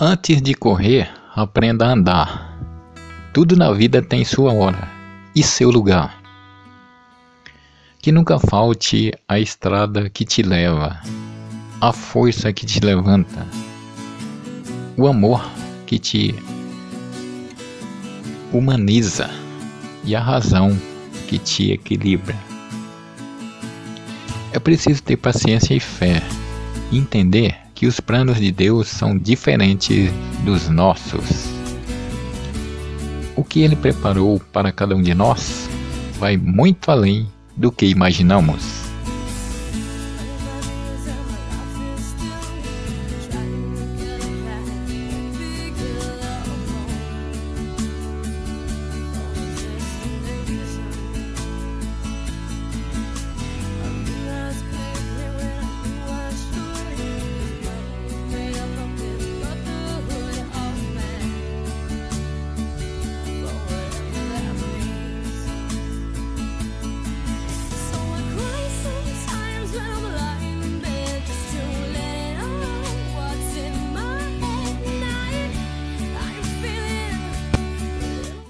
Antes de correr, aprenda a andar. Tudo na vida tem sua hora e seu lugar. Que nunca falte a estrada que te leva, a força que te levanta, o amor que te humaniza e a razão que te equilibra. É preciso ter paciência e fé entender que os planos de Deus são diferentes dos nossos. O que Ele preparou para cada um de nós vai muito além do que imaginamos.